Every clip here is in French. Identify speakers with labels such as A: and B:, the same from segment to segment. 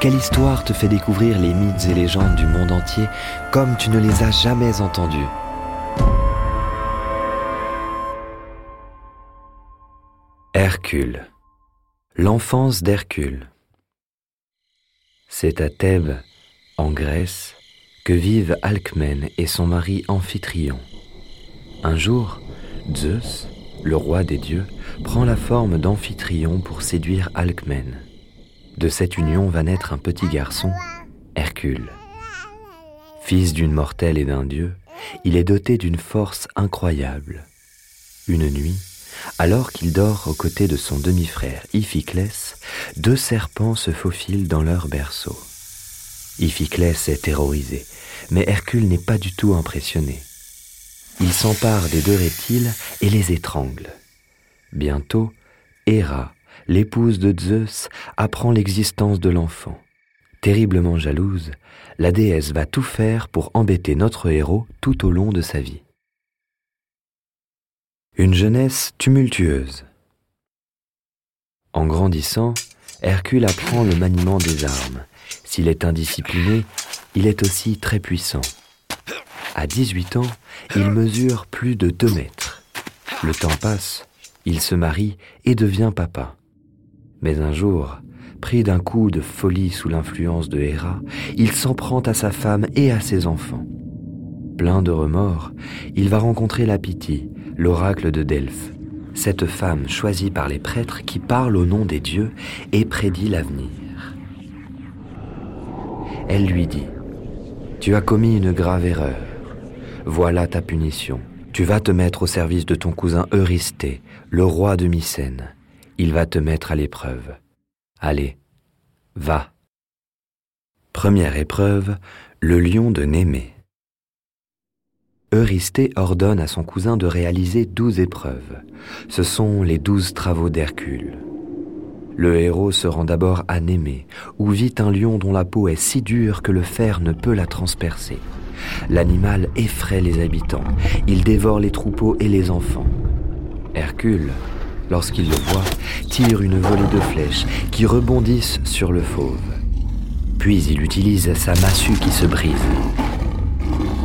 A: Quelle histoire te fait découvrir les mythes et légendes du monde entier comme tu ne les as jamais entendus Hercule. L'enfance d'Hercule. C'est à Thèbes, en Grèce, que vivent Alcmène et son mari Amphitryon. Un jour, Zeus, le roi des dieux, prend la forme d'Amphitryon pour séduire Alcmène. De cette union va naître un petit garçon, Hercule. Fils d'une mortelle et d'un dieu, il est doté d'une force incroyable. Une nuit, alors qu'il dort aux côtés de son demi-frère Iphiclès, deux serpents se faufilent dans leur berceau. Iphiclès est terrorisé, mais Hercule n'est pas du tout impressionné. Il s'empare des deux reptiles et les étrangle. Bientôt, Héra, l'épouse de Zeus apprend l'existence de l'enfant. Terriblement jalouse, la déesse va tout faire pour embêter notre héros tout au long de sa vie. Une jeunesse tumultueuse. En grandissant, Hercule apprend le maniement des armes. S'il est indiscipliné, il est aussi très puissant. À 18 ans, il mesure plus de 2 mètres. Le temps passe, il se marie et devient papa. Mais un jour, pris d'un coup de folie sous l'influence de Héra, il s'en prend à sa femme et à ses enfants. Plein de remords, il va rencontrer la Pythie, l'oracle de Delphes, cette femme choisie par les prêtres qui parle au nom des dieux et prédit l'avenir. Elle lui dit, Tu as commis une grave erreur. Voilà ta punition. Tu vas te mettre au service de ton cousin Eurysthée, le roi de Mycène il va te mettre à l'épreuve. Allez, va. Première épreuve, le lion de Némée. Eurysthée ordonne à son cousin de réaliser douze épreuves. Ce sont les douze travaux d'Hercule. Le héros se rend d'abord à Némée, où vit un lion dont la peau est si dure que le fer ne peut la transpercer. L'animal effraie les habitants, il dévore les troupeaux et les enfants. Hercule, lorsqu'il le voit, tire une volée de flèches qui rebondissent sur le fauve. Puis il utilise sa massue qui se brise.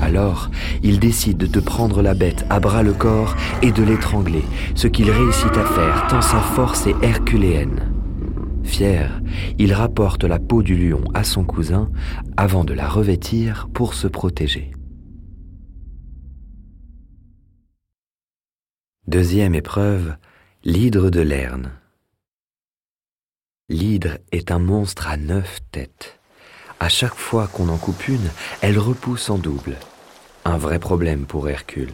A: Alors, il décide de prendre la bête à bras le corps et de l'étrangler, ce qu'il réussit à faire tant sa force est herculéenne. Fier, il rapporte la peau du lion à son cousin avant de la revêtir pour se protéger. Deuxième épreuve, L'hydre de Lerne. L'hydre est un monstre à neuf têtes. À chaque fois qu'on en coupe une, elle repousse en double. Un vrai problème pour Hercule.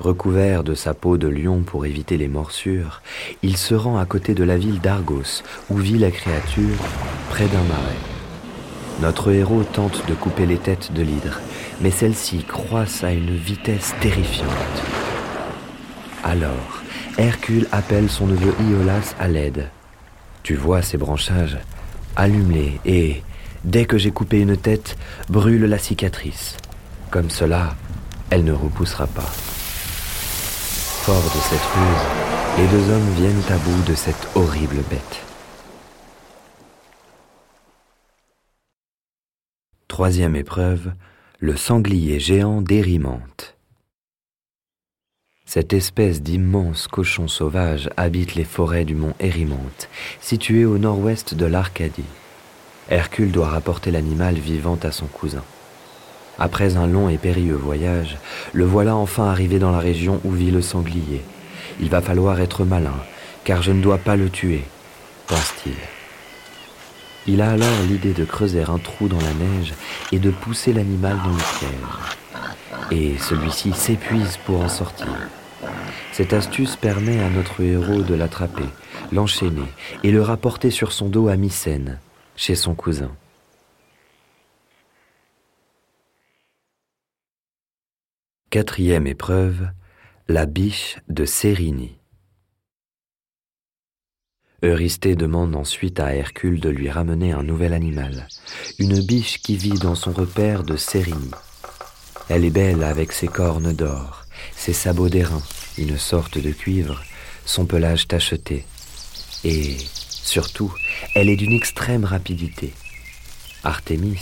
A: Recouvert de sa peau de lion pour éviter les morsures, il se rend à côté de la ville d'Argos, où vit la créature, près d'un marais. Notre héros tente de couper les têtes de l'hydre, mais celles-ci croissent à une vitesse terrifiante. Alors, Hercule appelle son neveu Iolas à l'aide. Tu vois ces branchages Allume-les et, dès que j'ai coupé une tête, brûle la cicatrice. Comme cela, elle ne repoussera pas. Fort de cette ruse, les deux hommes viennent à bout de cette horrible bête. Troisième épreuve, le sanglier géant d'Érimante. Cette espèce d'immense cochon sauvage habite les forêts du mont Érymonte, situé au nord-ouest de l'Arcadie. Hercule doit rapporter l'animal vivant à son cousin. Après un long et périlleux voyage, le voilà enfin arrivé dans la région où vit le sanglier. Il va falloir être malin, car je ne dois pas le tuer, pense-t-il. Il a alors l'idée de creuser un trou dans la neige et de pousser l'animal dans le piège. Et celui-ci s'épuise pour en sortir. Cette astuce permet à notre héros de l'attraper, l'enchaîner et le rapporter sur son dos à Mycène, chez son cousin. Quatrième épreuve, la biche de Sérigny. Eurysthée demande ensuite à Hercule de lui ramener un nouvel animal, une biche qui vit dans son repère de Sérigny. Elle est belle avec ses cornes d'or, ses sabots d'airain, une sorte de cuivre, son pelage tacheté. Et, surtout, elle est d'une extrême rapidité. Artémis,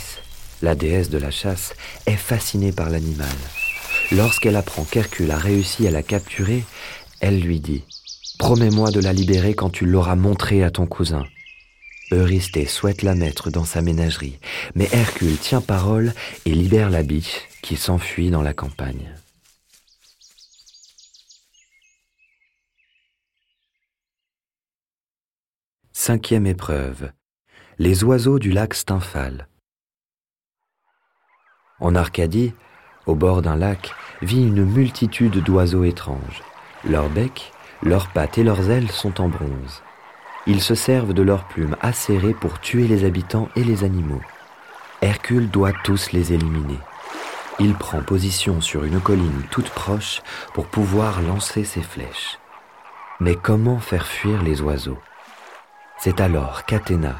A: la déesse de la chasse, est fascinée par l'animal. Lorsqu'elle apprend qu'Hercule a réussi à la capturer, elle lui dit ⁇ Promets-moi de la libérer quand tu l'auras montrée à ton cousin ⁇ Eurysthée souhaite la mettre dans sa ménagerie, mais Hercule tient parole et libère la biche qui s'enfuit dans la campagne. Cinquième épreuve. Les oiseaux du lac Stymphale. En Arcadie, au bord d'un lac, vit une multitude d'oiseaux étranges. Leurs becs, leurs pattes et leurs ailes sont en bronze. Ils se servent de leurs plumes acérées pour tuer les habitants et les animaux. Hercule doit tous les éliminer. Il prend position sur une colline toute proche pour pouvoir lancer ses flèches. Mais comment faire fuir les oiseaux? C'est alors qu'Athéna,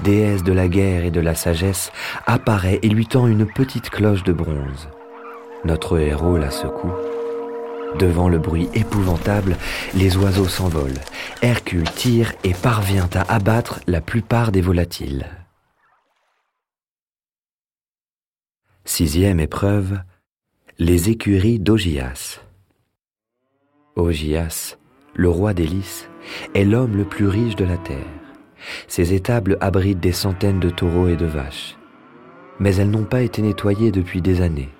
A: déesse de la guerre et de la sagesse, apparaît et lui tend une petite cloche de bronze. Notre héros la secoue. Devant le bruit épouvantable, les oiseaux s'envolent. Hercule tire et parvient à abattre la plupart des volatiles. Sixième épreuve, les écuries d'Ogias. Ogias, le roi des lys, est l'homme le plus riche de la terre. Ses étables abritent des centaines de taureaux et de vaches. Mais elles n'ont pas été nettoyées depuis des années.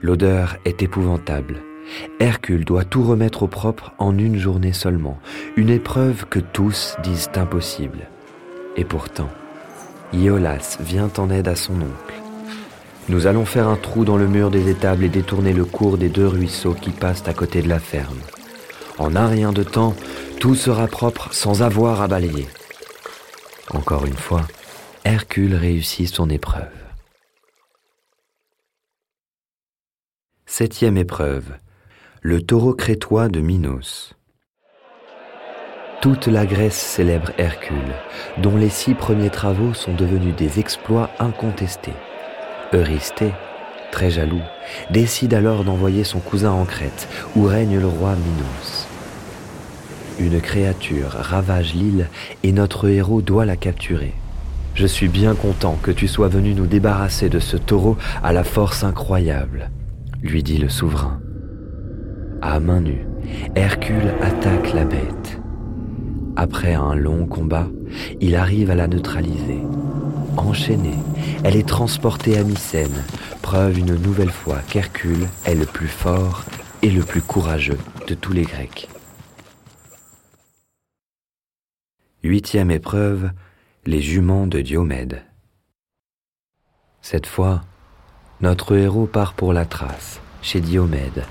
A: L'odeur est épouvantable. Hercule doit tout remettre au propre en une journée seulement, une épreuve que tous disent impossible. Et pourtant, Iolas vient en aide à son oncle. Nous allons faire un trou dans le mur des étables et détourner le cours des deux ruisseaux qui passent à côté de la ferme. En un rien de temps, tout sera propre sans avoir à balayer. Encore une fois, Hercule réussit son épreuve. Septième épreuve. Le taureau crétois de Minos. Toute la Grèce célèbre Hercule, dont les six premiers travaux sont devenus des exploits incontestés. Eurysthée, très jaloux, décide alors d'envoyer son cousin en Crète, où règne le roi Minos. Une créature ravage l'île et notre héros doit la capturer. Je suis bien content que tu sois venu nous débarrasser de ce taureau à la force incroyable lui dit le souverain. À main nue, Hercule attaque la bête. Après un long combat, il arrive à la neutraliser. Enchaînée, elle est transportée à Mycène, preuve une nouvelle fois qu'Hercule est le plus fort et le plus courageux de tous les Grecs. Huitième épreuve, les juments de Diomède. Cette fois, notre héros part pour la trace, chez Diomède,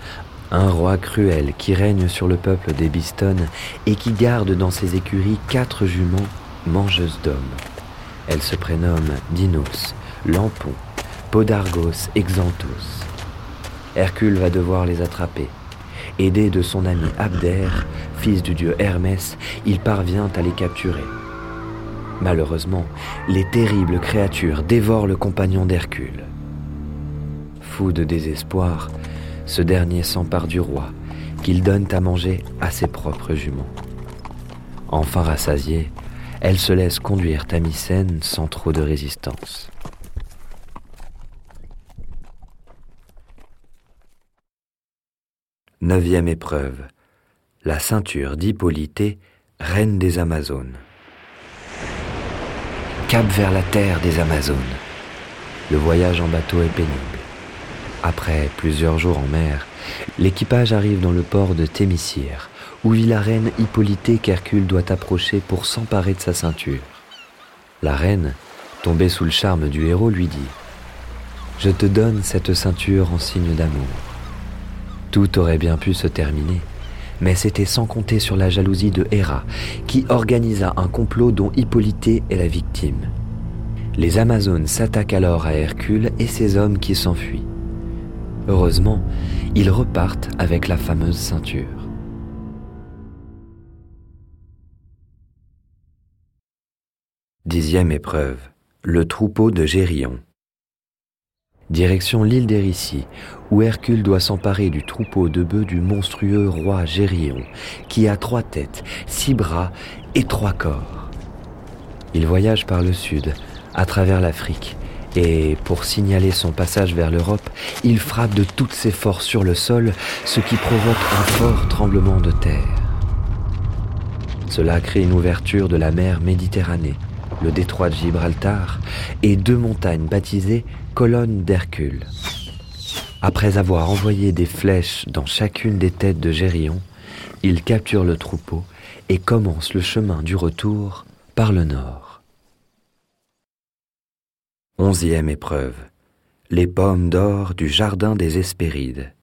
A: un roi cruel qui règne sur le peuple des Bistones et qui garde dans ses écuries quatre juments mangeuses d'hommes. Elles se prénomment Dinos, Lampon, Podargos et Xanthos. Hercule va devoir les attraper. Aidé de son ami Abder, fils du dieu Hermès, il parvient à les capturer. Malheureusement, les terribles créatures dévorent le compagnon d'Hercule. Fou de désespoir, ce dernier s'empare du roi, qu'il donne à manger à ses propres juments. Enfin rassasiée, elle se laisse conduire à Mycène sans trop de résistance. Neuvième épreuve. La ceinture d'Hippolyté, reine des Amazones. Cap vers la terre des Amazones. Le voyage en bateau est pénible. Après plusieurs jours en mer, l'équipage arrive dans le port de Thémicyre, où vit la reine Hippolyté qu'Hercule doit approcher pour s'emparer de sa ceinture. La reine, tombée sous le charme du héros, lui dit ⁇ Je te donne cette ceinture en signe d'amour. Tout aurait bien pu se terminer, mais c'était sans compter sur la jalousie de Héra, qui organisa un complot dont Hippolyté est la victime. Les Amazones s'attaquent alors à Hercule et ses hommes qui s'enfuient. Heureusement, ils repartent avec la fameuse ceinture. Dixième épreuve. Le troupeau de Gérion. Direction l'île d'Hérissie, où Hercule doit s'emparer du troupeau de bœufs du monstrueux roi Gérion, qui a trois têtes, six bras et trois corps. Il voyage par le sud, à travers l'Afrique, et pour signaler son passage vers l'Europe, il frappe de toutes ses forces sur le sol, ce qui provoque un fort tremblement de terre. Cela crée une ouverture de la mer Méditerranée, le détroit de Gibraltar et deux montagnes baptisées colonne d'Hercule. Après avoir envoyé des flèches dans chacune des têtes de Gérion, il capture le troupeau et commence le chemin du retour par le nord. Onzième épreuve. Les pommes d'or du jardin des Hespérides.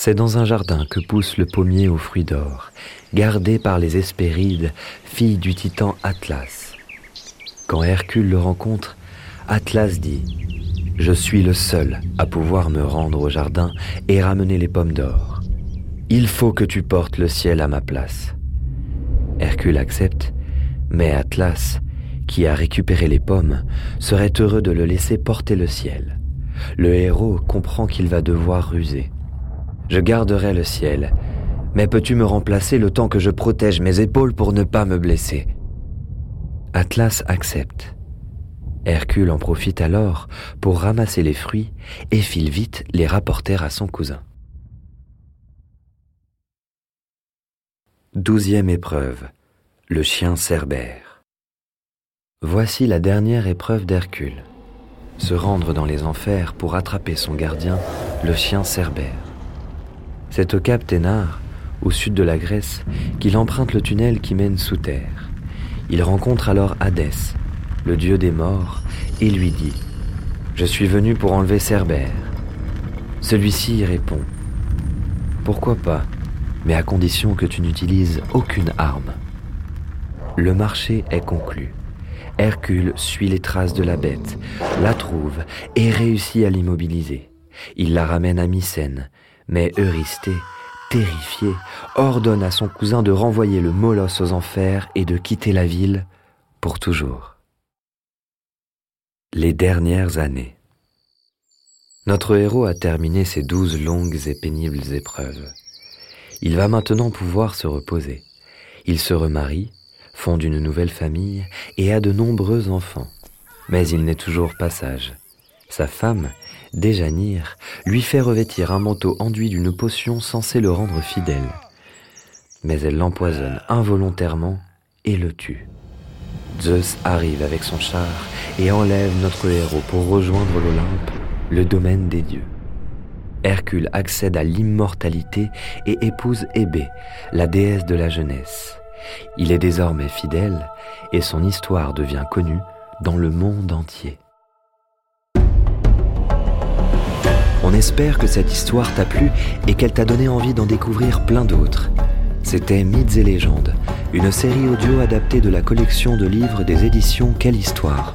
A: C'est dans un jardin que pousse le pommier aux fruits d'or, gardé par les Hespérides, filles du titan Atlas. Quand Hercule le rencontre, Atlas dit Je suis le seul à pouvoir me rendre au jardin et ramener les pommes d'or. Il faut que tu portes le ciel à ma place. Hercule accepte, mais Atlas, qui a récupéré les pommes, serait heureux de le laisser porter le ciel. Le héros comprend qu'il va devoir ruser. Je garderai le ciel, mais peux-tu me remplacer le temps que je protège mes épaules pour ne pas me blesser? Atlas accepte. Hercule en profite alors pour ramasser les fruits et file vite les rapporter à son cousin. Douzième épreuve. Le chien Cerbère. Voici la dernière épreuve d'Hercule. Se rendre dans les enfers pour attraper son gardien, le chien Cerbère. C'est au cap Thénard, au sud de la Grèce, qu'il emprunte le tunnel qui mène sous terre. Il rencontre alors Hadès, le dieu des morts, et lui dit Je suis venu pour enlever Cerbère. Celui-ci y répond Pourquoi pas, mais à condition que tu n'utilises aucune arme. Le marché est conclu. Hercule suit les traces de la bête, la trouve et réussit à l'immobiliser. Il la ramène à Mycène, mais Eurysthée, terrifié, ordonne à son cousin de renvoyer le molosse aux enfers et de quitter la ville pour toujours. Les dernières années. Notre héros a terminé ses douze longues et pénibles épreuves. Il va maintenant pouvoir se reposer. Il se remarie, fonde une nouvelle famille et a de nombreux enfants. Mais il n'est toujours pas sage. Sa femme, Déjanire, lui fait revêtir un manteau enduit d'une potion censée le rendre fidèle. Mais elle l'empoisonne involontairement et le tue. Zeus arrive avec son char et enlève notre héros pour rejoindre l'Olympe, le domaine des dieux. Hercule accède à l'immortalité et épouse Hébé, la déesse de la jeunesse. Il est désormais fidèle et son histoire devient connue dans le monde entier. On espère que cette histoire t'a plu et qu'elle t'a donné envie d'en découvrir plein d'autres. C'était Mythes et légendes, une série audio adaptée de la collection de livres des éditions Quelle Histoire.